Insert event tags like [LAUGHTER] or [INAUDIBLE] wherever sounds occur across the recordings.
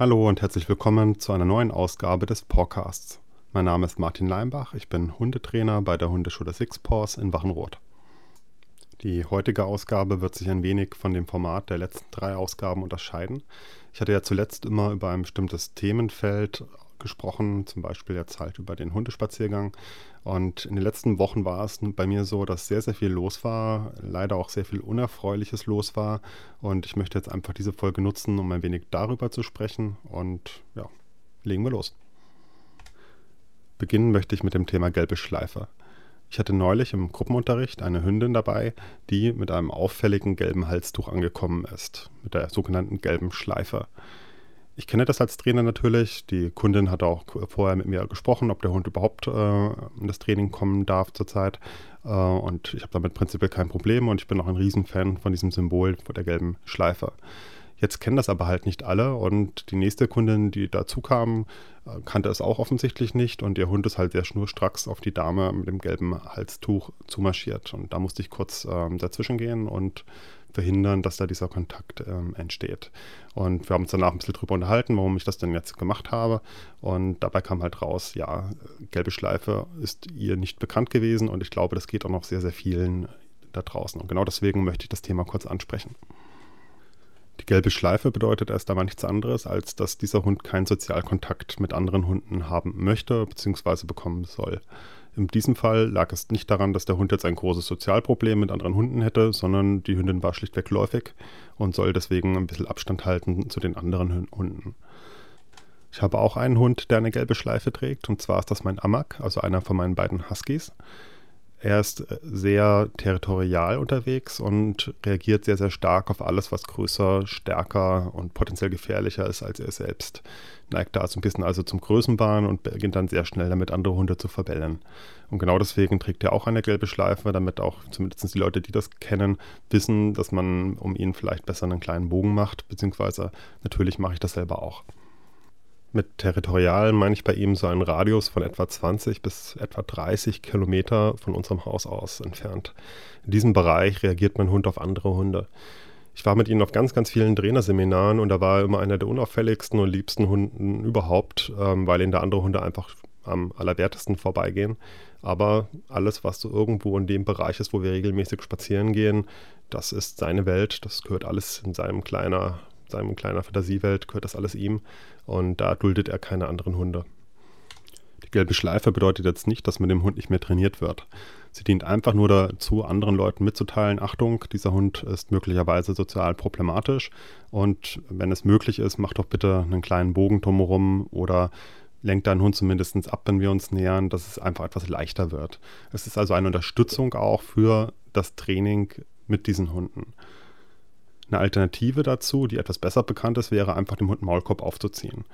Hallo und herzlich willkommen zu einer neuen Ausgabe des Podcasts. Mein Name ist Martin Leimbach, ich bin Hundetrainer bei der Hundeschule Six Paws in Wachenroth. Die heutige Ausgabe wird sich ein wenig von dem Format der letzten drei Ausgaben unterscheiden. Ich hatte ja zuletzt immer über ein bestimmtes Themenfeld gesprochen, zum Beispiel jetzt halt über den Hundespaziergang. Und in den letzten Wochen war es bei mir so, dass sehr, sehr viel los war, leider auch sehr viel Unerfreuliches los war. Und ich möchte jetzt einfach diese Folge nutzen, um ein wenig darüber zu sprechen. Und ja, legen wir los. Beginnen möchte ich mit dem Thema gelbe Schleife. Ich hatte neulich im Gruppenunterricht eine Hündin dabei, die mit einem auffälligen gelben Halstuch angekommen ist, mit der sogenannten gelben Schleife. Ich kenne das als Trainer natürlich. Die Kundin hat auch vorher mit mir gesprochen, ob der Hund überhaupt äh, in das Training kommen darf zurzeit. Äh, und ich habe damit prinzipiell kein Problem und ich bin auch ein Riesenfan von diesem Symbol von der gelben Schleife. Jetzt kennen das aber halt nicht alle und die nächste Kundin, die dazu kam, äh, kannte es auch offensichtlich nicht und ihr Hund ist halt sehr schnurstracks auf die Dame mit dem gelben Halstuch zumarschiert. Und da musste ich kurz ähm, dazwischen gehen und verhindern, dass da dieser Kontakt ähm, entsteht. Und wir haben uns danach ein bisschen drüber unterhalten, warum ich das denn jetzt gemacht habe. Und dabei kam halt raus, ja, gelbe Schleife ist ihr nicht bekannt gewesen und ich glaube, das geht auch noch sehr, sehr vielen da draußen. Und genau deswegen möchte ich das Thema kurz ansprechen. Die gelbe Schleife bedeutet erst einmal nichts anderes, als dass dieser Hund keinen Sozialkontakt mit anderen Hunden haben möchte bzw. bekommen soll. In diesem Fall lag es nicht daran, dass der Hund jetzt ein großes Sozialproblem mit anderen Hunden hätte, sondern die Hündin war schlichtweg läufig und soll deswegen ein bisschen Abstand halten zu den anderen Hunden. Ich habe auch einen Hund, der eine gelbe Schleife trägt, und zwar ist das mein Amak, also einer von meinen beiden Huskies. Er ist äh, sehr territorial unterwegs und reagiert sehr, sehr stark auf alles, was größer, stärker und potenziell gefährlicher ist als er selbst. Neigt da so ein bisschen also zum Größenbahn und beginnt dann sehr schnell damit, andere Hunde zu verbellen. Und genau deswegen trägt er auch eine gelbe Schleife, damit auch zumindest die Leute, die das kennen, wissen, dass man um ihn vielleicht besser einen kleinen Bogen macht, beziehungsweise natürlich mache ich das selber auch. Mit territorial meine ich bei ihm so einen Radius von etwa 20 bis etwa 30 Kilometer von unserem Haus aus entfernt. In diesem Bereich reagiert mein Hund auf andere Hunde. Ich war mit ihm auf ganz, ganz vielen Trainerseminaren und da war er immer einer der unauffälligsten und liebsten Hunden überhaupt, ähm, weil ihn da andere Hunde einfach am allerwertesten vorbeigehen. Aber alles, was so irgendwo in dem Bereich ist, wo wir regelmäßig spazieren gehen, das ist seine Welt. Das gehört alles in seinem kleiner seinem kleiner Fantasiewelt gehört das alles ihm und da duldet er keine anderen Hunde. Die gelbe Schleife bedeutet jetzt nicht, dass mit dem Hund nicht mehr trainiert wird. Sie dient einfach nur dazu, anderen Leuten mitzuteilen, Achtung, dieser Hund ist möglicherweise sozial problematisch und wenn es möglich ist, mach doch bitte einen kleinen Bogen drumherum oder lenkt deinen Hund zumindest ab, wenn wir uns nähern, dass es einfach etwas leichter wird. Es ist also eine Unterstützung auch für das Training mit diesen Hunden. Eine Alternative dazu, die etwas besser bekannt ist, wäre einfach dem Hund Maulkorb aufzuziehen.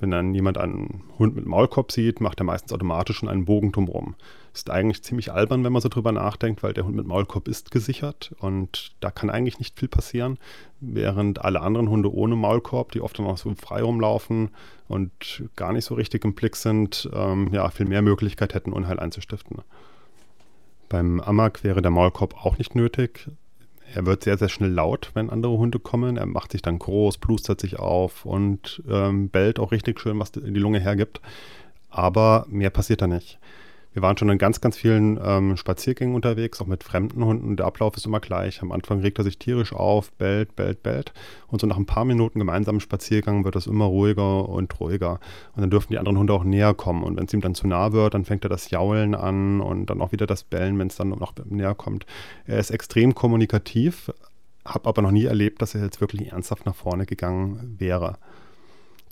Wenn dann jemand einen Hund mit Maulkorb sieht, macht er meistens automatisch schon einen Bogen drumherum. Ist eigentlich ziemlich albern, wenn man so drüber nachdenkt, weil der Hund mit Maulkorb ist gesichert und da kann eigentlich nicht viel passieren, während alle anderen Hunde ohne Maulkorb, die oft dann auch so frei rumlaufen und gar nicht so richtig im Blick sind, ähm, ja, viel mehr Möglichkeit hätten, Unheil einzustiften. Beim Amok wäre der Maulkorb auch nicht nötig. Er wird sehr, sehr schnell laut, wenn andere Hunde kommen. Er macht sich dann groß, plustert sich auf und ähm, bellt auch richtig schön, was die Lunge hergibt. Aber mehr passiert da nicht. Wir waren schon in ganz, ganz vielen ähm, Spaziergängen unterwegs, auch mit fremden Hunden. Der Ablauf ist immer gleich. Am Anfang regt er sich tierisch auf, bellt, bellt, bellt. Und so nach ein paar Minuten gemeinsamen Spaziergang wird es immer ruhiger und ruhiger. Und dann dürfen die anderen Hunde auch näher kommen. Und wenn es ihm dann zu nah wird, dann fängt er das Jaulen an und dann auch wieder das Bellen, wenn es dann noch näher kommt. Er ist extrem kommunikativ, habe aber noch nie erlebt, dass er jetzt wirklich ernsthaft nach vorne gegangen wäre.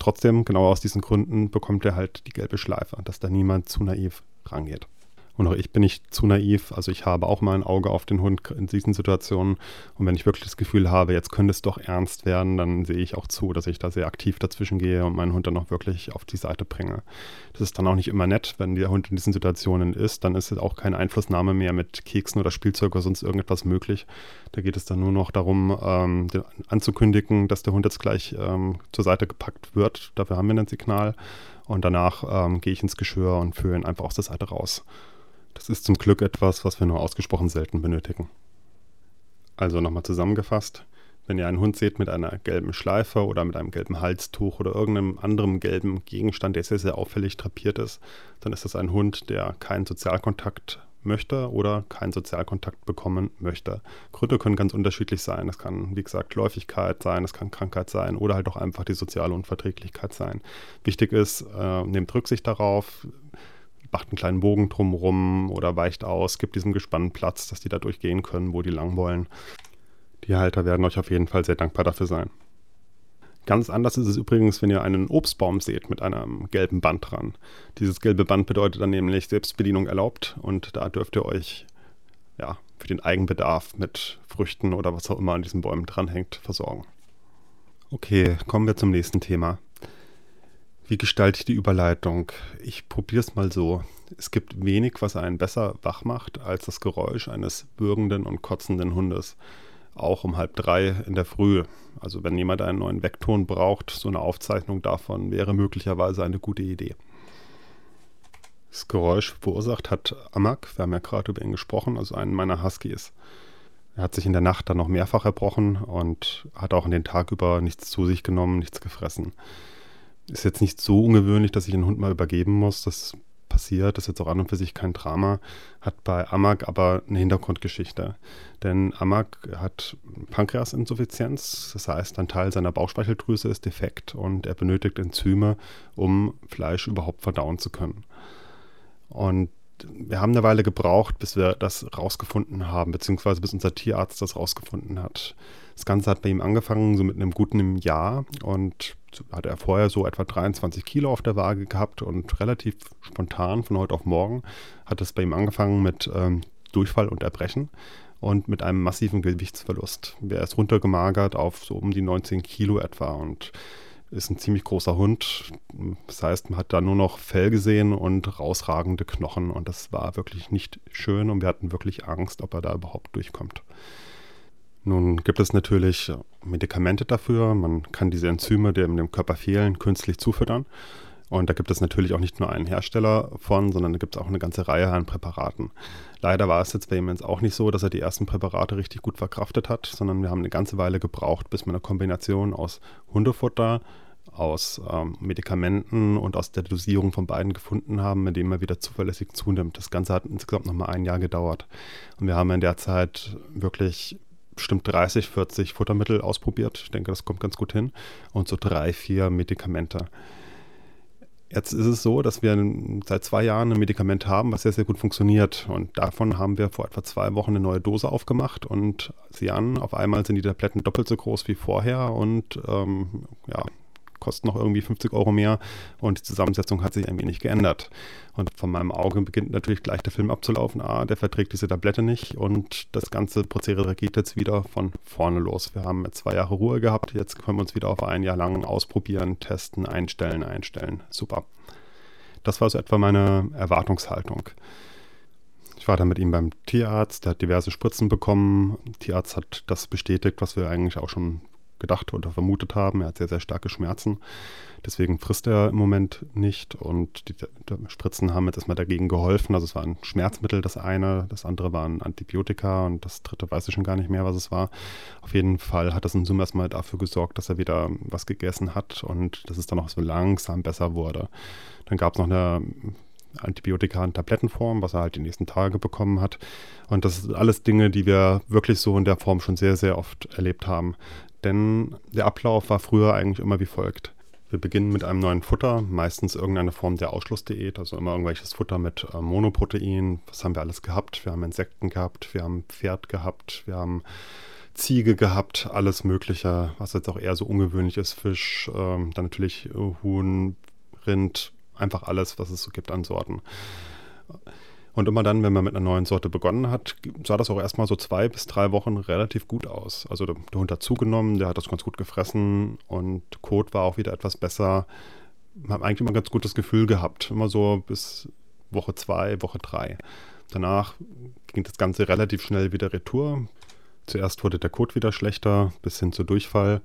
Trotzdem, genau aus diesen Gründen, bekommt er halt die gelbe Schleife, dass da niemand zu naiv rangeht. Und auch ich bin nicht zu naiv. Also ich habe auch mal ein Auge auf den Hund in diesen Situationen. Und wenn ich wirklich das Gefühl habe, jetzt könnte es doch ernst werden, dann sehe ich auch zu, dass ich da sehr aktiv dazwischen gehe und meinen Hund dann auch wirklich auf die Seite bringe. Das ist dann auch nicht immer nett, wenn der Hund in diesen Situationen ist. Dann ist auch keine Einflussnahme mehr mit Keksen oder Spielzeug oder sonst irgendetwas möglich. Da geht es dann nur noch darum, ähm, anzukündigen, dass der Hund jetzt gleich ähm, zur Seite gepackt wird. Dafür haben wir ein Signal. Und danach ähm, gehe ich ins Geschirr und führe ihn einfach aus der Seite raus. Das ist zum Glück etwas, was wir nur ausgesprochen selten benötigen. Also nochmal zusammengefasst. Wenn ihr einen Hund seht mit einer gelben Schleife oder mit einem gelben Halstuch oder irgendeinem anderen gelben Gegenstand, der sehr, sehr auffällig drapiert ist, dann ist das ein Hund, der keinen Sozialkontakt möchte oder keinen Sozialkontakt bekommen möchte. Gründe können ganz unterschiedlich sein. Es kann, wie gesagt, Läufigkeit sein, es kann Krankheit sein oder halt auch einfach die soziale Unverträglichkeit sein. Wichtig ist, äh, nehmt Rücksicht darauf, macht einen kleinen Bogen drumherum oder weicht aus, gibt diesem Gespann Platz, dass die da durchgehen können, wo die lang wollen. Die Halter werden euch auf jeden Fall sehr dankbar dafür sein. Ganz anders ist es übrigens, wenn ihr einen Obstbaum seht mit einem gelben Band dran. Dieses gelbe Band bedeutet dann nämlich Selbstbedienung erlaubt und da dürft ihr euch ja, für den Eigenbedarf mit Früchten oder was auch immer an diesen Bäumen dranhängt versorgen. Okay, kommen wir zum nächsten Thema. Wie gestalte ich die Überleitung? Ich probiere es mal so. Es gibt wenig, was einen besser wach macht als das Geräusch eines bürgenden und kotzenden Hundes auch um halb drei in der Früh. Also wenn jemand einen neuen Weckton braucht, so eine Aufzeichnung davon wäre möglicherweise eine gute Idee. Das Geräusch verursacht hat Amak, wir haben ja gerade über ihn gesprochen, also einen meiner Huskies. Er hat sich in der Nacht dann noch mehrfach erbrochen und hat auch an den Tag über nichts zu sich genommen, nichts gefressen. Ist jetzt nicht so ungewöhnlich, dass ich den Hund mal übergeben muss. Das passiert, das ist jetzt auch an und für sich kein Drama, hat bei Amag aber eine Hintergrundgeschichte. Denn Amag hat Pankreasinsuffizienz, das heißt, ein Teil seiner Bauchspeicheldrüse ist defekt und er benötigt Enzyme, um Fleisch überhaupt verdauen zu können. Und wir haben eine Weile gebraucht, bis wir das rausgefunden haben, beziehungsweise bis unser Tierarzt das rausgefunden hat. Das Ganze hat bei ihm angefangen, so mit einem guten Jahr und hatte er vorher so etwa 23 Kilo auf der Waage gehabt und relativ spontan von heute auf morgen hat es bei ihm angefangen mit ähm, Durchfall und Erbrechen und mit einem massiven Gewichtsverlust. Er ist runtergemagert auf so um die 19 Kilo etwa und ist ein ziemlich großer Hund. Das heißt, man hat da nur noch Fell gesehen und rausragende Knochen und das war wirklich nicht schön und wir hatten wirklich Angst, ob er da überhaupt durchkommt. Nun gibt es natürlich Medikamente dafür. Man kann diese Enzyme, die dem Körper fehlen, künstlich zufüttern. Und da gibt es natürlich auch nicht nur einen Hersteller von, sondern da gibt es auch eine ganze Reihe an Präparaten. Leider war es jetzt bei jetzt auch nicht so, dass er die ersten Präparate richtig gut verkraftet hat, sondern wir haben eine ganze Weile gebraucht, bis wir eine Kombination aus Hundefutter, aus ähm, Medikamenten und aus der Dosierung von beiden gefunden haben, mit dem er wieder zuverlässig zunimmt. Das Ganze hat insgesamt nochmal ein Jahr gedauert. Und wir haben in der Zeit wirklich bestimmt 30, 40 Futtermittel ausprobiert. Ich denke, das kommt ganz gut hin. Und so drei, vier Medikamente. Jetzt ist es so, dass wir seit zwei Jahren ein Medikament haben, was sehr, sehr gut funktioniert. Und davon haben wir vor etwa zwei Wochen eine neue Dose aufgemacht. Und sieh an, auf einmal sind die Tabletten doppelt so groß wie vorher. Und ähm, ja, kosten noch irgendwie 50 Euro mehr und die Zusammensetzung hat sich ein wenig geändert. Und von meinem Auge beginnt natürlich gleich der Film abzulaufen. Ah, der verträgt diese Tablette nicht und das ganze Prozedere geht jetzt wieder von vorne los. Wir haben zwei Jahre Ruhe gehabt, jetzt können wir uns wieder auf ein Jahr lang ausprobieren, testen, einstellen, einstellen. Super. Das war so etwa meine Erwartungshaltung. Ich war dann mit ihm beim Tierarzt, der hat diverse Spritzen bekommen. Der Tierarzt hat das bestätigt, was wir eigentlich auch schon gedacht oder vermutet haben. Er hat sehr, sehr starke Schmerzen. Deswegen frisst er im Moment nicht und die, die Spritzen haben jetzt erstmal dagegen geholfen. Also es war ein Schmerzmittel, das eine, das andere war ein Antibiotika und das dritte weiß ich schon gar nicht mehr, was es war. Auf jeden Fall hat das in Summe erstmal dafür gesorgt, dass er wieder was gegessen hat und dass es dann auch so langsam besser wurde. Dann gab es noch eine Antibiotika in Tablettenform, was er halt die nächsten Tage bekommen hat. Und das sind alles Dinge, die wir wirklich so in der Form schon sehr, sehr oft erlebt haben denn der Ablauf war früher eigentlich immer wie folgt. Wir beginnen mit einem neuen Futter, meistens irgendeine Form der Ausschlussdiät, also immer irgendwelches Futter mit äh, Monoprotein. Was haben wir alles gehabt? Wir haben Insekten gehabt, wir haben Pferd gehabt, wir haben Ziege gehabt, alles Mögliche, was jetzt auch eher so ungewöhnlich ist. Fisch, ähm, dann natürlich Huhn, Rind, einfach alles, was es so gibt an Sorten. Und immer dann, wenn man mit einer neuen Sorte begonnen hat, sah das auch erstmal so zwei bis drei Wochen relativ gut aus. Also der, Hund hat zugenommen, der hat das ganz gut gefressen und Kot war auch wieder etwas besser. Man hat eigentlich immer ein ganz gutes Gefühl gehabt. Immer so bis Woche zwei, Woche drei. Danach ging das Ganze relativ schnell wieder retour. Zuerst wurde der Kot wieder schlechter, bis hin zu Durchfall.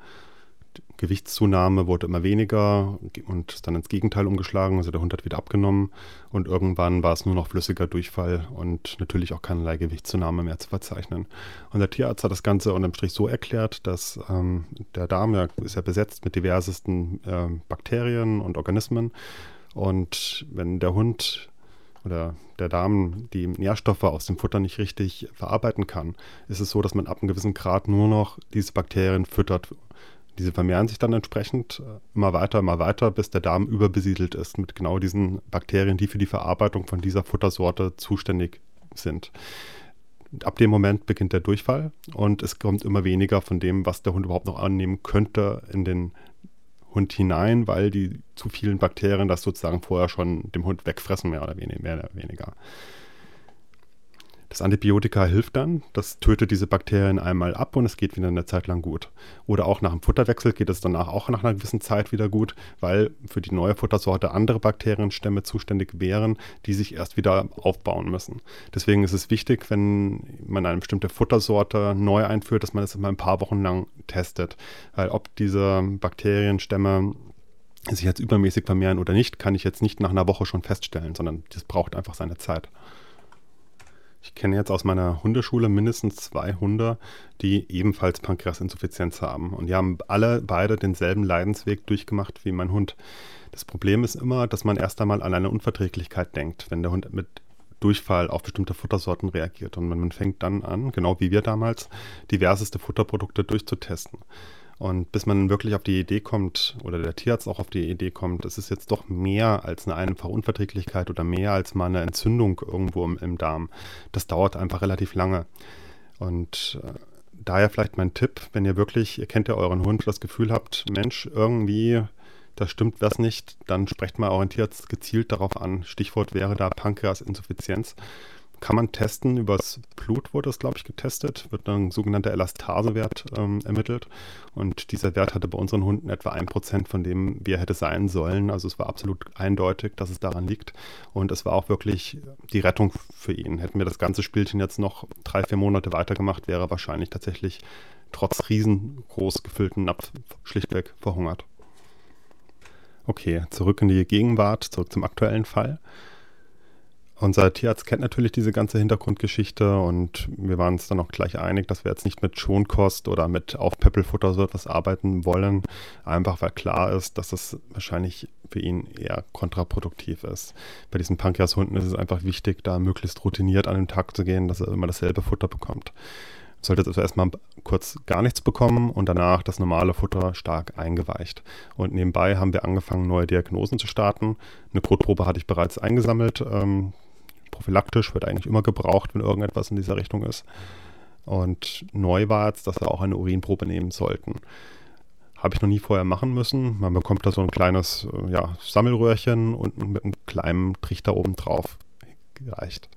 Gewichtszunahme wurde immer weniger und ist dann ins Gegenteil umgeschlagen. Also der Hund hat wieder abgenommen und irgendwann war es nur noch flüssiger Durchfall und natürlich auch keinerlei Gewichtszunahme mehr zu verzeichnen. Und der Tierarzt hat das Ganze unterm Strich so erklärt, dass ähm, der Darm ja, ist ja besetzt mit diversesten äh, Bakterien und Organismen und wenn der Hund oder der Darm die Nährstoffe aus dem Futter nicht richtig verarbeiten kann, ist es so, dass man ab einem gewissen Grad nur noch diese Bakterien füttert diese vermehren sich dann entsprechend äh, immer weiter, immer weiter, bis der Darm überbesiedelt ist mit genau diesen Bakterien, die für die Verarbeitung von dieser Futtersorte zuständig sind. Ab dem Moment beginnt der Durchfall und es kommt immer weniger von dem, was der Hund überhaupt noch annehmen könnte, in den Hund hinein, weil die zu vielen Bakterien das sozusagen vorher schon dem Hund wegfressen, mehr oder weniger. Mehr oder weniger. Das Antibiotika hilft dann, das tötet diese Bakterien einmal ab und es geht wieder eine Zeit lang gut. Oder auch nach dem Futterwechsel geht es danach auch nach einer gewissen Zeit wieder gut, weil für die neue Futtersorte andere Bakterienstämme zuständig wären, die sich erst wieder aufbauen müssen. Deswegen ist es wichtig, wenn man eine bestimmte Futtersorte neu einführt, dass man es das mal ein paar Wochen lang testet. Weil ob diese Bakterienstämme sich jetzt übermäßig vermehren oder nicht, kann ich jetzt nicht nach einer Woche schon feststellen, sondern das braucht einfach seine Zeit. Ich kenne jetzt aus meiner Hundeschule mindestens zwei Hunde, die ebenfalls Pankreasinsuffizienz haben. Und die haben alle beide denselben Leidensweg durchgemacht wie mein Hund. Das Problem ist immer, dass man erst einmal an eine Unverträglichkeit denkt, wenn der Hund mit Durchfall auf bestimmte Futtersorten reagiert. Und man fängt dann an, genau wie wir damals, diverseste Futterprodukte durchzutesten. Und bis man wirklich auf die Idee kommt, oder der Tierarzt auch auf die Idee kommt, es ist jetzt doch mehr als eine einfache Unverträglichkeit oder mehr als mal eine Entzündung irgendwo im, im Darm. Das dauert einfach relativ lange. Und äh, daher vielleicht mein Tipp, wenn ihr wirklich, ihr kennt ja euren Hund, das Gefühl habt, Mensch, irgendwie, da stimmt was nicht, dann sprecht mal euren Tierarzt gezielt darauf an. Stichwort wäre da Pankreasinsuffizienz kann man testen. Übers Blut wurde das, glaube ich, getestet. Wird dann ein sogenannter Elastasewert ähm, ermittelt. Und dieser Wert hatte bei unseren Hunden etwa ein Prozent von dem, wie er hätte sein sollen. Also es war absolut eindeutig, dass es daran liegt. Und es war auch wirklich die Rettung für ihn. Hätten wir das ganze Spielchen jetzt noch drei, vier Monate weitergemacht, wäre er wahrscheinlich tatsächlich trotz riesengroß gefüllten Napf schlichtweg verhungert. Okay, zurück in die Gegenwart, zurück zum aktuellen Fall. Unser Tierarzt kennt natürlich diese ganze Hintergrundgeschichte und wir waren uns dann auch gleich einig, dass wir jetzt nicht mit Schonkost oder mit Aufpäppelfutter so etwas arbeiten wollen, einfach weil klar ist, dass das wahrscheinlich für ihn eher kontraproduktiv ist. Bei diesen Pankreashunden ist es einfach wichtig, da möglichst routiniert an den Tag zu gehen, dass er immer dasselbe Futter bekommt. Sollte also erstmal kurz gar nichts bekommen und danach das normale Futter stark eingeweicht. Und nebenbei haben wir angefangen, neue Diagnosen zu starten. Eine Kotprobe hatte ich bereits eingesammelt. Ähm, prophylaktisch, wird eigentlich immer gebraucht, wenn irgendetwas in dieser Richtung ist. Und neu war jetzt, dass wir auch eine Urinprobe nehmen sollten. Habe ich noch nie vorher machen müssen. Man bekommt da so ein kleines äh, ja, Sammelröhrchen und mit einem kleinen Trichter oben drauf gereicht.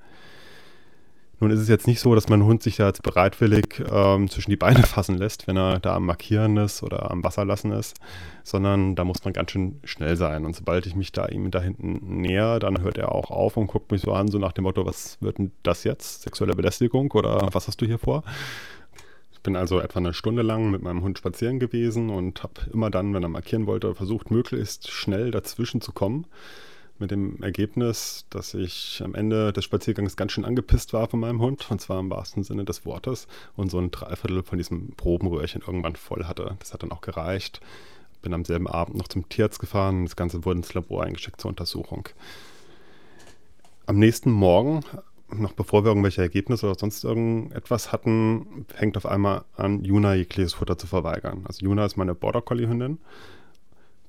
Nun ist es jetzt nicht so, dass mein Hund sich da jetzt bereitwillig ähm, zwischen die Beine [LAUGHS] fassen lässt, wenn er da am Markieren ist oder am Wasser lassen ist, sondern da muss man ganz schön schnell sein. Und sobald ich mich da ihm da hinten näher, dann hört er auch auf und guckt mich so an, so nach dem Motto, was wird denn das jetzt? Sexuelle Belästigung oder was hast du hier vor? Ich bin also etwa eine Stunde lang mit meinem Hund spazieren gewesen und habe immer dann, wenn er markieren wollte, versucht, möglichst schnell dazwischen zu kommen mit dem Ergebnis, dass ich am Ende des Spaziergangs ganz schön angepisst war von meinem Hund, und zwar im wahrsten Sinne des Wortes, und so ein Dreiviertel von diesem Probenröhrchen irgendwann voll hatte. Das hat dann auch gereicht. Bin am selben Abend noch zum Tierarzt gefahren, das Ganze wurde ins Labor eingeschickt zur Untersuchung. Am nächsten Morgen, noch bevor wir irgendwelche Ergebnisse oder sonst irgendetwas hatten, fängt auf einmal an, Juna jegliches Futter zu verweigern. Also Juna ist meine Border Collie Hündin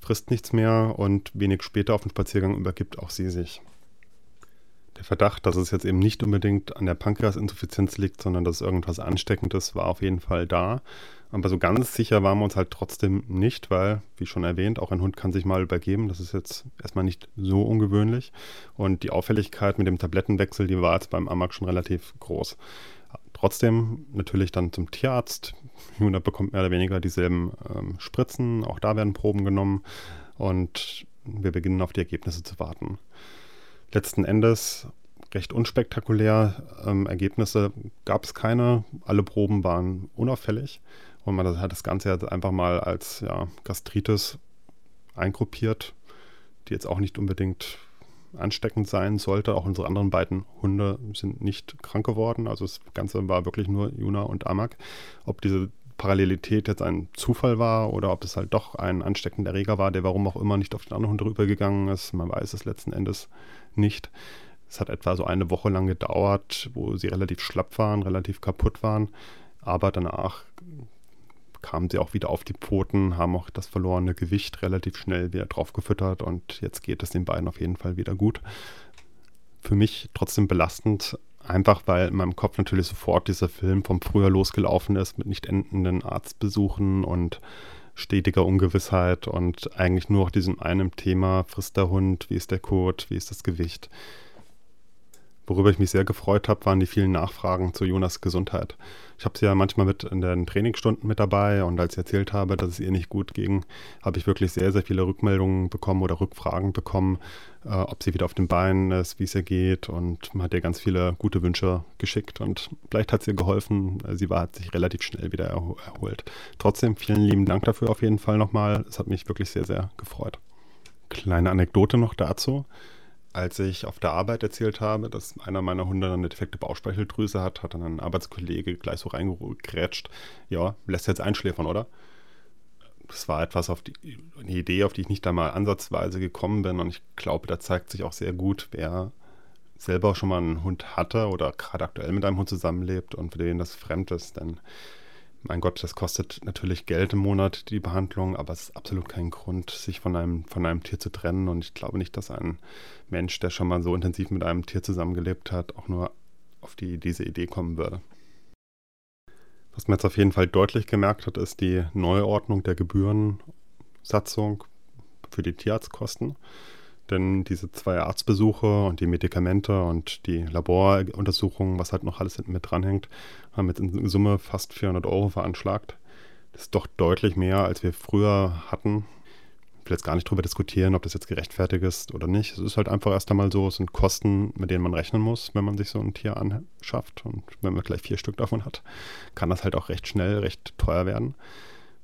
frisst nichts mehr und wenig später auf dem Spaziergang übergibt auch sie sich. Der Verdacht, dass es jetzt eben nicht unbedingt an der Pankreasinsuffizienz liegt, sondern dass irgendwas Ansteckendes war auf jeden Fall da. Aber so ganz sicher waren wir uns halt trotzdem nicht, weil, wie schon erwähnt, auch ein Hund kann sich mal übergeben. Das ist jetzt erstmal nicht so ungewöhnlich. Und die Auffälligkeit mit dem Tablettenwechsel, die war jetzt beim Amag schon relativ groß. Trotzdem natürlich dann zum Tierarzt. Juna bekommt mehr oder weniger dieselben ähm, Spritzen. Auch da werden Proben genommen und wir beginnen auf die Ergebnisse zu warten. Letzten Endes recht unspektakulär. Ähm, Ergebnisse gab es keine. Alle Proben waren unauffällig Und man hat das Ganze jetzt einfach mal als ja, Gastritis eingruppiert, die jetzt auch nicht unbedingt ansteckend sein sollte. Auch unsere anderen beiden Hunde sind nicht krank geworden. Also das Ganze war wirklich nur Juna und Amak. Ob diese Parallelität jetzt ein Zufall war oder ob es halt doch ein ansteckender Erreger war, der warum auch immer nicht auf den anderen Hund rübergegangen ist, man weiß es letzten Endes nicht. Es hat etwa so eine Woche lang gedauert, wo sie relativ schlapp waren, relativ kaputt waren. Aber danach kamen sie auch wieder auf die Pfoten, haben auch das verlorene Gewicht relativ schnell wieder drauf gefüttert und jetzt geht es den beiden auf jeden Fall wieder gut. Für mich trotzdem belastend, einfach weil in meinem Kopf natürlich sofort dieser Film vom Frühjahr losgelaufen ist mit nicht endenden Arztbesuchen und stetiger Ungewissheit und eigentlich nur auch diesem einen Thema, frisst der Hund, wie ist der Kot, wie ist das Gewicht. Worüber ich mich sehr gefreut habe, waren die vielen Nachfragen zu Jonas Gesundheit. Ich habe sie ja manchmal mit in den Trainingsstunden mit dabei und als ich erzählt habe, dass es ihr nicht gut ging, habe ich wirklich sehr, sehr viele Rückmeldungen bekommen oder Rückfragen bekommen, äh, ob sie wieder auf den Beinen ist, wie es ihr geht und man hat ihr ganz viele gute Wünsche geschickt und vielleicht hat es ihr geholfen. Sie war, hat sich relativ schnell wieder erholt. Trotzdem vielen lieben Dank dafür auf jeden Fall nochmal. Es hat mich wirklich sehr, sehr gefreut. Kleine Anekdote noch dazu als ich auf der Arbeit erzählt habe, dass einer meiner Hunde eine defekte Bauchspeicheldrüse hat, hat dann ein Arbeitskollege gleich so reingegrätscht, ja, lässt jetzt einschläfern, oder? Das war etwas auf die, eine Idee, auf die ich nicht einmal ansatzweise gekommen bin. Und ich glaube, da zeigt sich auch sehr gut, wer selber schon mal einen Hund hatte oder gerade aktuell mit einem Hund zusammenlebt und für den das fremd ist, denn mein Gott, das kostet natürlich Geld im Monat, die Behandlung, aber es ist absolut kein Grund, sich von einem, von einem Tier zu trennen. Und ich glaube nicht, dass ein Mensch, der schon mal so intensiv mit einem Tier zusammengelebt hat, auch nur auf die, diese Idee kommen würde. Was man jetzt auf jeden Fall deutlich gemerkt hat, ist die Neuordnung der Gebührensatzung für die Tierarztkosten. Denn diese zwei Arztbesuche und die Medikamente und die Laboruntersuchungen, was halt noch alles hinten mit dranhängt, haben jetzt in Summe fast 400 Euro veranschlagt. Das ist doch deutlich mehr, als wir früher hatten. Ich will jetzt gar nicht darüber diskutieren, ob das jetzt gerechtfertigt ist oder nicht. Es ist halt einfach erst einmal so, es sind Kosten, mit denen man rechnen muss, wenn man sich so ein Tier anschafft. Und wenn man gleich vier Stück davon hat, kann das halt auch recht schnell, recht teuer werden.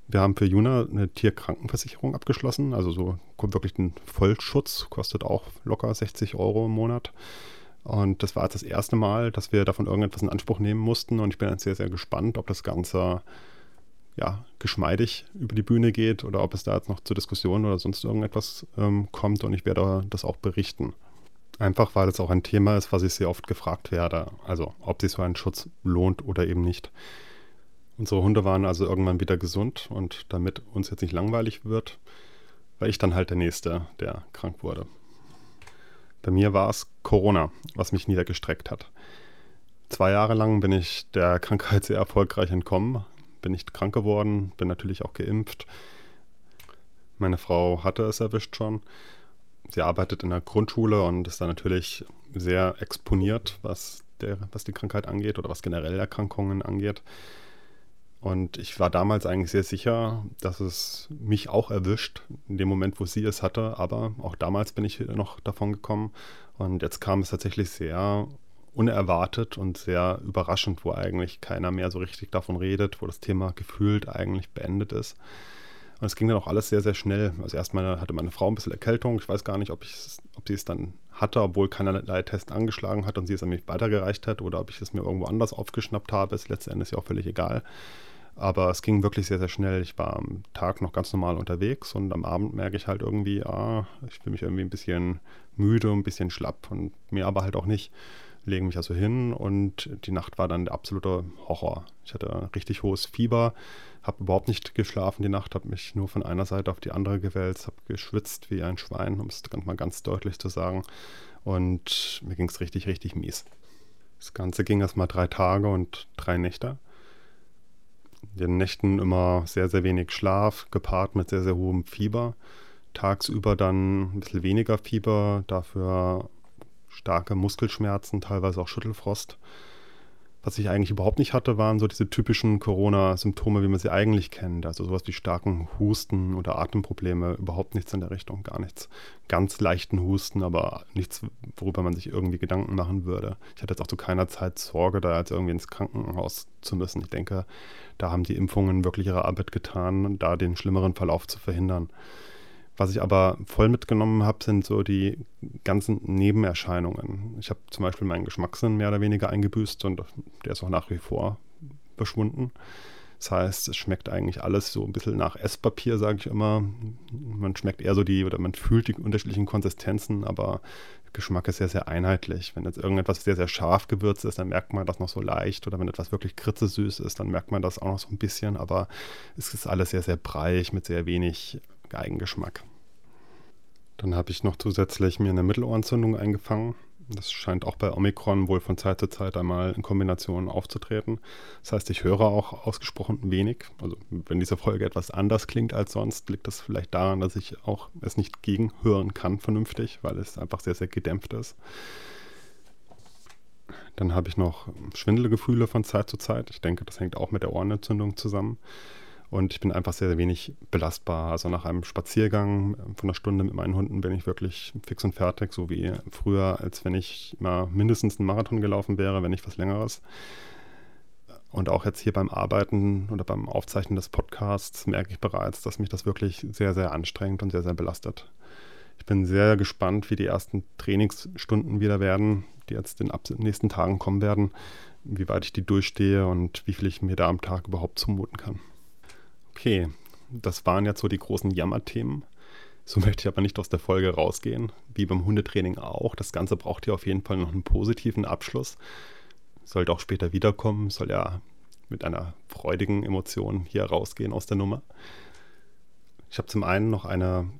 Wir haben für Juna eine Tierkrankenversicherung abgeschlossen, also so wirklich ein Vollschutz, kostet auch locker 60 Euro im Monat. Und das war jetzt das erste Mal, dass wir davon irgendetwas in Anspruch nehmen mussten. Und ich bin jetzt sehr, sehr gespannt, ob das Ganze ja, geschmeidig über die Bühne geht oder ob es da jetzt noch zur Diskussion oder sonst irgendetwas ähm, kommt. Und ich werde das auch berichten. Einfach weil es auch ein Thema ist, was ich sehr oft gefragt werde. Also ob sich so ein Schutz lohnt oder eben nicht. Unsere Hunde waren also irgendwann wieder gesund und damit uns jetzt nicht langweilig wird, war ich dann halt der Nächste, der krank wurde. Bei mir war es Corona, was mich niedergestreckt hat. Zwei Jahre lang bin ich der [LAUGHS] Krankheit sehr erfolgreich entkommen, bin nicht krank geworden, bin natürlich auch geimpft. Meine Frau hatte es erwischt schon. Sie arbeitet in der Grundschule und ist da natürlich sehr exponiert, was, der, was die Krankheit angeht oder was generell Erkrankungen angeht. Und ich war damals eigentlich sehr sicher, dass es mich auch erwischt, in dem Moment, wo sie es hatte. Aber auch damals bin ich noch davon gekommen. Und jetzt kam es tatsächlich sehr unerwartet und sehr überraschend, wo eigentlich keiner mehr so richtig davon redet, wo das Thema gefühlt eigentlich beendet ist. Und es ging dann auch alles sehr, sehr schnell. Also erstmal hatte meine Frau ein bisschen Erkältung. Ich weiß gar nicht, ob, ob sie es dann hatte, obwohl keinerlei Test angeschlagen hat und sie es an mich weitergereicht hat oder ob ich es mir irgendwo anders aufgeschnappt habe. Ist letztendlich ja auch völlig egal. Aber es ging wirklich sehr, sehr schnell. Ich war am Tag noch ganz normal unterwegs und am Abend merke ich halt irgendwie, ah, ich fühle mich irgendwie ein bisschen müde, ein bisschen schlapp und mir aber halt auch nicht. Lege mich also hin und die Nacht war dann der absolute Horror. Ich hatte richtig hohes Fieber, habe überhaupt nicht geschlafen die Nacht, habe mich nur von einer Seite auf die andere gewälzt, habe geschwitzt wie ein Schwein, um es mal ganz deutlich zu sagen. Und mir ging es richtig, richtig mies. Das Ganze ging erst mal drei Tage und drei Nächte den Nächten immer sehr, sehr wenig Schlaf, gepaart mit sehr, sehr hohem Fieber. Tagsüber dann ein bisschen weniger Fieber, dafür starke Muskelschmerzen, teilweise auch Schüttelfrost. Was ich eigentlich überhaupt nicht hatte, waren so diese typischen Corona-Symptome, wie man sie eigentlich kennt. Also sowas wie starken Husten oder Atemprobleme, überhaupt nichts in der Richtung, gar nichts. Ganz leichten Husten, aber nichts, worüber man sich irgendwie Gedanken machen würde. Ich hatte jetzt auch zu keiner Zeit Sorge, da jetzt irgendwie ins Krankenhaus zu müssen. Ich denke, da haben die Impfungen wirklich ihre Arbeit getan, da den schlimmeren Verlauf zu verhindern. Was ich aber voll mitgenommen habe, sind so die ganzen Nebenerscheinungen. Ich habe zum Beispiel meinen Geschmackssinn mehr oder weniger eingebüßt und der ist auch nach wie vor verschwunden. Das heißt, es schmeckt eigentlich alles so ein bisschen nach Esspapier, sage ich immer. Man schmeckt eher so die, oder man fühlt die unterschiedlichen Konsistenzen, aber Geschmack ist sehr, sehr einheitlich. Wenn jetzt irgendetwas sehr, sehr scharf gewürzt ist, dann merkt man das noch so leicht. Oder wenn etwas wirklich kritzesüß ist, dann merkt man das auch noch so ein bisschen. Aber es ist alles sehr, sehr breiig mit sehr wenig Eigengeschmack. Dann habe ich noch zusätzlich mir eine Mittelohrentzündung eingefangen. Das scheint auch bei Omikron wohl von Zeit zu Zeit einmal in Kombination aufzutreten. Das heißt, ich höre auch ausgesprochen wenig. Also wenn diese Folge etwas anders klingt als sonst, liegt das vielleicht daran, dass ich auch es nicht gegenhören kann vernünftig, weil es einfach sehr, sehr gedämpft ist. Dann habe ich noch Schwindelgefühle von Zeit zu Zeit. Ich denke, das hängt auch mit der Ohrenentzündung zusammen. Und ich bin einfach sehr, sehr wenig belastbar. Also nach einem Spaziergang von einer Stunde mit meinen Hunden bin ich wirklich fix und fertig, so wie früher, als wenn ich mal mindestens einen Marathon gelaufen wäre, wenn nicht was längeres. Und auch jetzt hier beim Arbeiten oder beim Aufzeichnen des Podcasts merke ich bereits, dass mich das wirklich sehr, sehr anstrengt und sehr, sehr belastet. Ich bin sehr gespannt, wie die ersten Trainingsstunden wieder werden, die jetzt in den nächsten Tagen kommen werden, wie weit ich die durchstehe und wie viel ich mir da am Tag überhaupt zumuten kann. Okay, das waren jetzt so die großen Jammerthemen. So möchte ich aber nicht aus der Folge rausgehen, wie beim Hundetraining auch. Das Ganze braucht ja auf jeden Fall noch einen positiven Abschluss. Sollte auch später wiederkommen, soll ja mit einer freudigen Emotion hier rausgehen aus der Nummer. Ich habe zum einen noch eine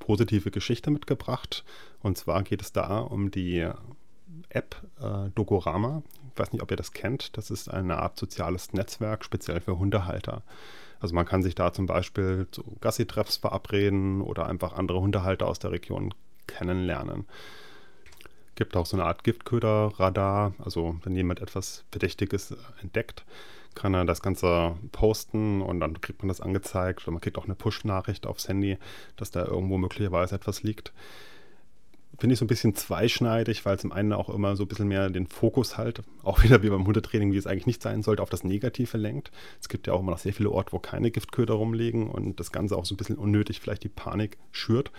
positive Geschichte mitgebracht. Und zwar geht es da um die App äh, Dogorama. Ich weiß nicht, ob ihr das kennt. Das ist eine Art soziales Netzwerk, speziell für Hundehalter. Also man kann sich da zum Beispiel zu Gassi-Treffs verabreden oder einfach andere Hundehalter aus der Region kennenlernen. Gibt auch so eine Art Giftköder-Radar. Also wenn jemand etwas Verdächtiges entdeckt, kann er das Ganze posten und dann kriegt man das angezeigt oder man kriegt auch eine Push-Nachricht aufs Handy, dass da irgendwo möglicherweise etwas liegt finde ich so ein bisschen zweischneidig, weil zum einen auch immer so ein bisschen mehr den Fokus halt, auch wieder wie beim Hundetraining, wie es eigentlich nicht sein sollte, auf das Negative lenkt. Es gibt ja auch immer noch sehr viele Orte, wo keine Giftköder rumliegen und das Ganze auch so ein bisschen unnötig vielleicht die Panik schürt.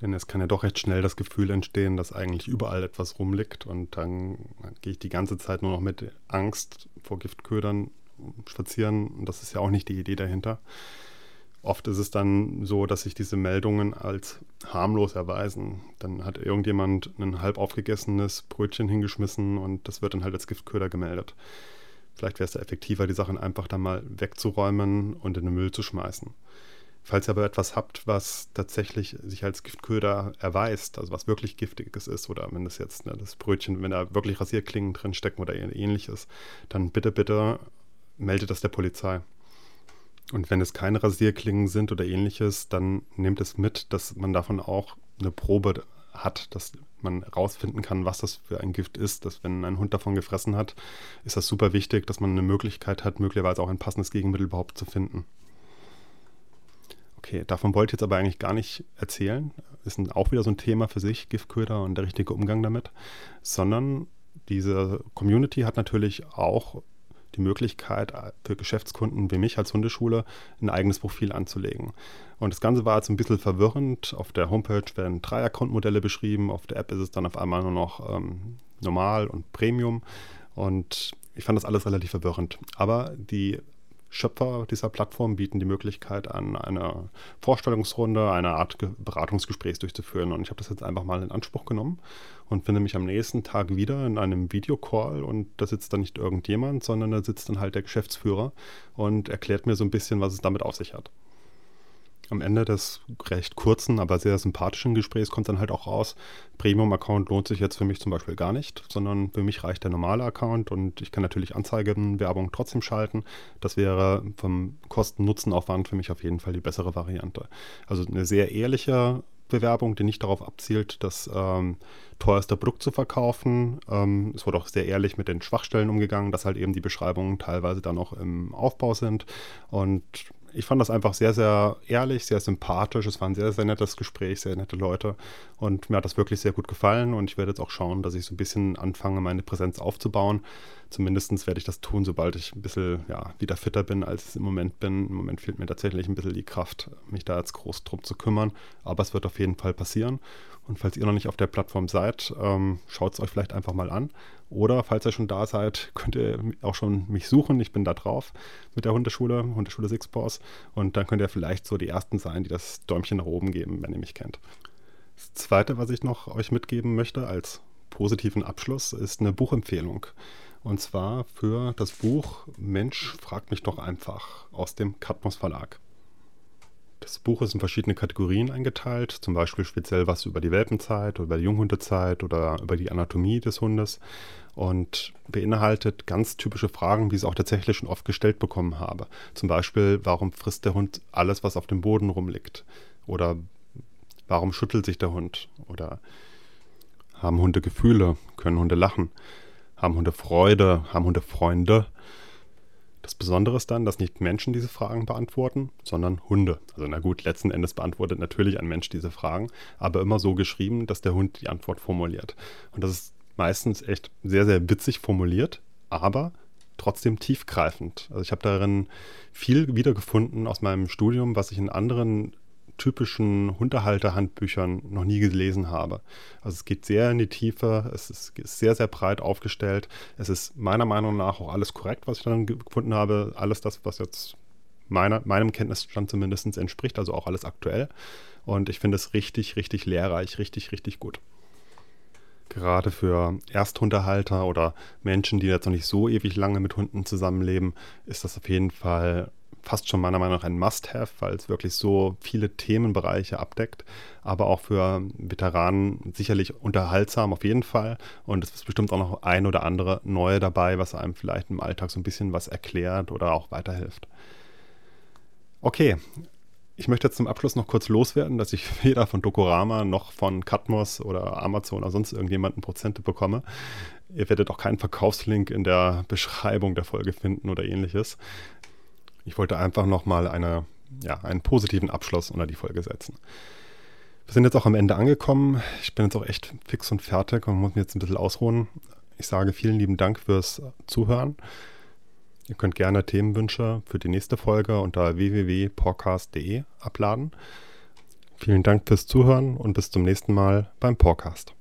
Denn es kann ja doch recht schnell das Gefühl entstehen, dass eigentlich überall etwas rumliegt und dann gehe ich die ganze Zeit nur noch mit Angst vor Giftködern spazieren und das ist ja auch nicht die Idee dahinter. Oft ist es dann so, dass sich diese Meldungen als harmlos erweisen. Dann hat irgendjemand ein halb aufgegessenes Brötchen hingeschmissen und das wird dann halt als Giftköder gemeldet. Vielleicht wäre es da effektiver, die Sachen einfach dann mal wegzuräumen und in den Müll zu schmeißen. Falls ihr aber etwas habt, was tatsächlich sich als Giftköder erweist, also was wirklich Giftiges ist, oder wenn das jetzt ne, das Brötchen, wenn da wirklich Rasierklingen drin stecken oder ähnliches, dann bitte, bitte meldet das der Polizei. Und wenn es keine Rasierklingen sind oder ähnliches, dann nehmt es mit, dass man davon auch eine Probe hat, dass man rausfinden kann, was das für ein Gift ist. Dass wenn ein Hund davon gefressen hat, ist das super wichtig, dass man eine Möglichkeit hat, möglicherweise auch ein passendes Gegenmittel überhaupt zu finden. Okay, davon wollte ich jetzt aber eigentlich gar nicht erzählen. Ist auch wieder so ein Thema für sich, Giftköder und der richtige Umgang damit. Sondern diese Community hat natürlich auch die Möglichkeit für Geschäftskunden wie mich als Hundeschule ein eigenes Profil anzulegen. Und das Ganze war jetzt ein bisschen verwirrend. Auf der Homepage werden drei Account-Modelle beschrieben, auf der App ist es dann auf einmal nur noch ähm, normal und Premium. Und ich fand das alles relativ verwirrend. Aber die Schöpfer dieser Plattform bieten die Möglichkeit an, eine Vorstellungsrunde, eine Art Beratungsgespräch durchzuführen. Und ich habe das jetzt einfach mal in Anspruch genommen und finde mich am nächsten Tag wieder in einem Videocall und da sitzt dann nicht irgendjemand, sondern da sitzt dann halt der Geschäftsführer und erklärt mir so ein bisschen, was es damit auf sich hat am Ende des recht kurzen, aber sehr sympathischen Gesprächs kommt dann halt auch raus, Premium-Account lohnt sich jetzt für mich zum Beispiel gar nicht, sondern für mich reicht der normale Account und ich kann natürlich Anzeigenwerbung trotzdem schalten. Das wäre vom Kosten-Nutzen-Aufwand für mich auf jeden Fall die bessere Variante. Also eine sehr ehrliche Produktbewerbung, die nicht darauf abzielt, das ähm, teuerste Produkt zu verkaufen. Ähm, es wurde auch sehr ehrlich mit den Schwachstellen umgegangen, dass halt eben die Beschreibungen teilweise dann noch im Aufbau sind. Und ich fand das einfach sehr, sehr ehrlich, sehr sympathisch. Es war ein sehr, sehr nettes Gespräch, sehr nette Leute. Und mir hat das wirklich sehr gut gefallen. Und ich werde jetzt auch schauen, dass ich so ein bisschen anfange, meine Präsenz aufzubauen. Zumindest werde ich das tun, sobald ich ein bisschen ja, wieder fitter bin, als ich im Moment bin. Im Moment fehlt mir tatsächlich ein bisschen die Kraft, mich da jetzt groß drum zu kümmern. Aber es wird auf jeden Fall passieren. Und falls ihr noch nicht auf der Plattform seid, ähm, schaut es euch vielleicht einfach mal an. Oder falls ihr schon da seid, [LAUGHS] könnt ihr auch schon mich suchen. Ich bin da drauf mit der Hundeschule, Hundeschule Sixpaws. Und dann könnt ihr vielleicht so die Ersten sein, die das Däumchen nach oben geben, wenn ihr mich kennt. Das Zweite, was ich noch euch mitgeben möchte als positiven Abschluss, ist eine Buchempfehlung. Und zwar für das Buch Mensch, fragt mich doch einfach aus dem Katmos Verlag. Das Buch ist in verschiedene Kategorien eingeteilt, zum Beispiel speziell was über die Welpenzeit oder über die Junghundezeit oder über die Anatomie des Hundes und beinhaltet ganz typische Fragen, wie ich es auch tatsächlich schon oft gestellt bekommen habe. Zum Beispiel, warum frisst der Hund alles, was auf dem Boden rumliegt? Oder warum schüttelt sich der Hund? Oder haben Hunde Gefühle? Können Hunde lachen? Haben Hunde Freude? Haben Hunde Freunde? Das Besondere ist dann, dass nicht Menschen diese Fragen beantworten, sondern Hunde. Also na gut, letzten Endes beantwortet natürlich ein Mensch diese Fragen, aber immer so geschrieben, dass der Hund die Antwort formuliert. Und das ist meistens echt sehr, sehr witzig formuliert, aber trotzdem tiefgreifend. Also ich habe darin viel wiedergefunden aus meinem Studium, was ich in anderen typischen Hundehalterhandbüchern noch nie gelesen habe. Also es geht sehr in die Tiefe, es ist, sehr, sehr breit aufgestellt. Es ist meiner Meinung nach auch alles korrekt, was ich darin gefunden habe. Alles das, was jetzt meiner, meinem Kenntnisstand zumindest entspricht, also auch alles aktuell. Und ich finde es richtig, richtig lehrreich, richtig, richtig gut. Gerade für Ersthundehalter oder Menschen, die jetzt noch nicht so ewig lange mit Hunden zusammenleben, ist das auf jeden Fall fast schon meiner Meinung nach ein Must-Have, weil es wirklich so viele Themenbereiche abdeckt, aber auch für Veteranen sicherlich unterhaltsam auf jeden Fall. Und es ist bestimmt auch noch ein oder andere neue dabei, was einem vielleicht im Alltag so ein bisschen was erklärt oder auch weiterhilft. Okay, ich möchte jetzt zum Abschluss noch kurz loswerden, dass ich [LAUGHS] weder von Dokorama noch von Katmos oder Amazon oder sonst irgendjemanden Prozente bekomme. Ihr werdet auch keinen Verkaufslink in der [LAUGHS] Beschreibung der Folge finden oder ähnliches. Ich wollte einfach nochmal eine, ja, einen positiven Abschluss unter die Folge setzen. Wir sind jetzt auch am Ende angekommen. Ich bin jetzt auch echt fix und fertig und muss mich jetzt ein bisschen ausruhen. Ich sage vielen lieben Dank fürs Zuhören. Ihr könnt gerne Themenwünsche für die nächste Folge unter www.podcast.de abladen. Vielen Dank fürs Zuhören und bis zum nächsten Mal beim Podcast.